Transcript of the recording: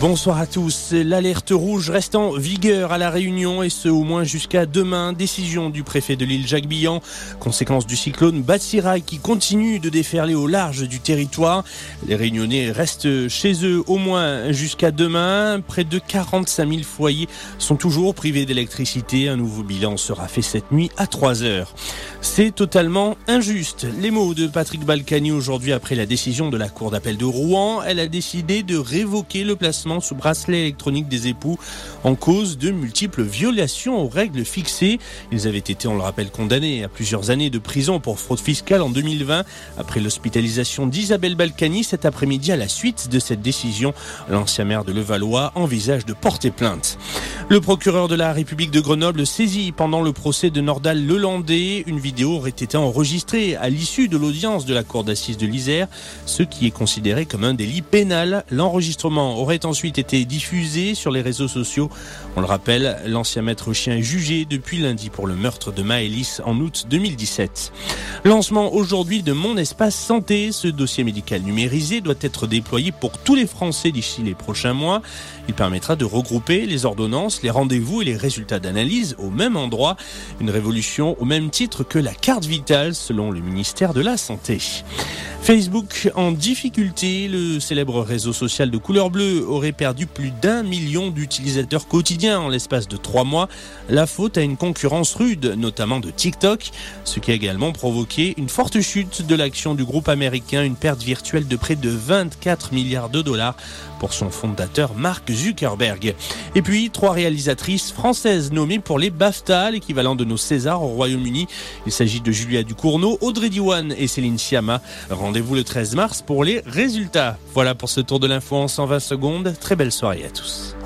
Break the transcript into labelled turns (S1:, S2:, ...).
S1: Bonsoir à tous. L'alerte rouge reste en vigueur à la Réunion et ce au moins jusqu'à demain. Décision du préfet de l'île Jacques Billan. Conséquence du cyclone Batsirai qui continue de déferler au large du territoire. Les Réunionnais restent chez eux au moins jusqu'à demain. Près de 45 000 foyers sont toujours privés d'électricité. Un nouveau bilan sera fait cette nuit à 3 heures. C'est totalement injuste. Les mots de Patrick Balkany aujourd'hui après la décision de la Cour d'appel de Rouen. Elle a décidé de révoquer le placement sous bracelet électronique des époux en cause de multiples violations aux règles fixées. Ils avaient été, on le rappelle, condamnés à plusieurs années de prison pour fraude fiscale en 2020 après l'hospitalisation d'Isabelle Balkany cet après-midi à la suite de cette décision. L'ancien maire de Levallois envisage de porter plainte. Le procureur de la République de Grenoble saisit pendant le procès de Nordal Lelandais. Une vidéo aurait été enregistrée à l'issue de l'audience de la cour d'assises de l'Isère, ce qui est considéré comme un délit pénal. L'enregistrement aurait ensuite été diffusé sur les réseaux sociaux. On le rappelle, l'ancien maître chien est jugé depuis lundi pour le meurtre de Maëlys en août 2017. Lancement aujourd'hui de Mon Espace Santé. Ce dossier médical numérisé doit être déployé pour tous les Français d'ici les prochains mois. Il permettra de regrouper les ordonnances les rendez-vous et les résultats d'analyse au même endroit. Une révolution au même titre que la carte vitale selon le ministère de la Santé. Facebook en difficulté, le célèbre réseau social de couleur bleue aurait perdu plus d'un million d'utilisateurs quotidiens en l'espace de trois mois. La faute à une concurrence rude, notamment de TikTok, ce qui a également provoqué une forte chute de l'action du groupe américain, une perte virtuelle de près de 24 milliards de dollars pour son fondateur Mark Zuckerberg. Et puis, trois réalisatrices françaises nommées pour les BAFTA, l'équivalent de nos Césars au Royaume-Uni. Il s'agit de Julia Ducournau, Audrey Diwan et Céline Sciamma. Rendez-vous le 13 mars pour les résultats. Voilà pour ce tour de l'info en 120 secondes. Très belle soirée à tous.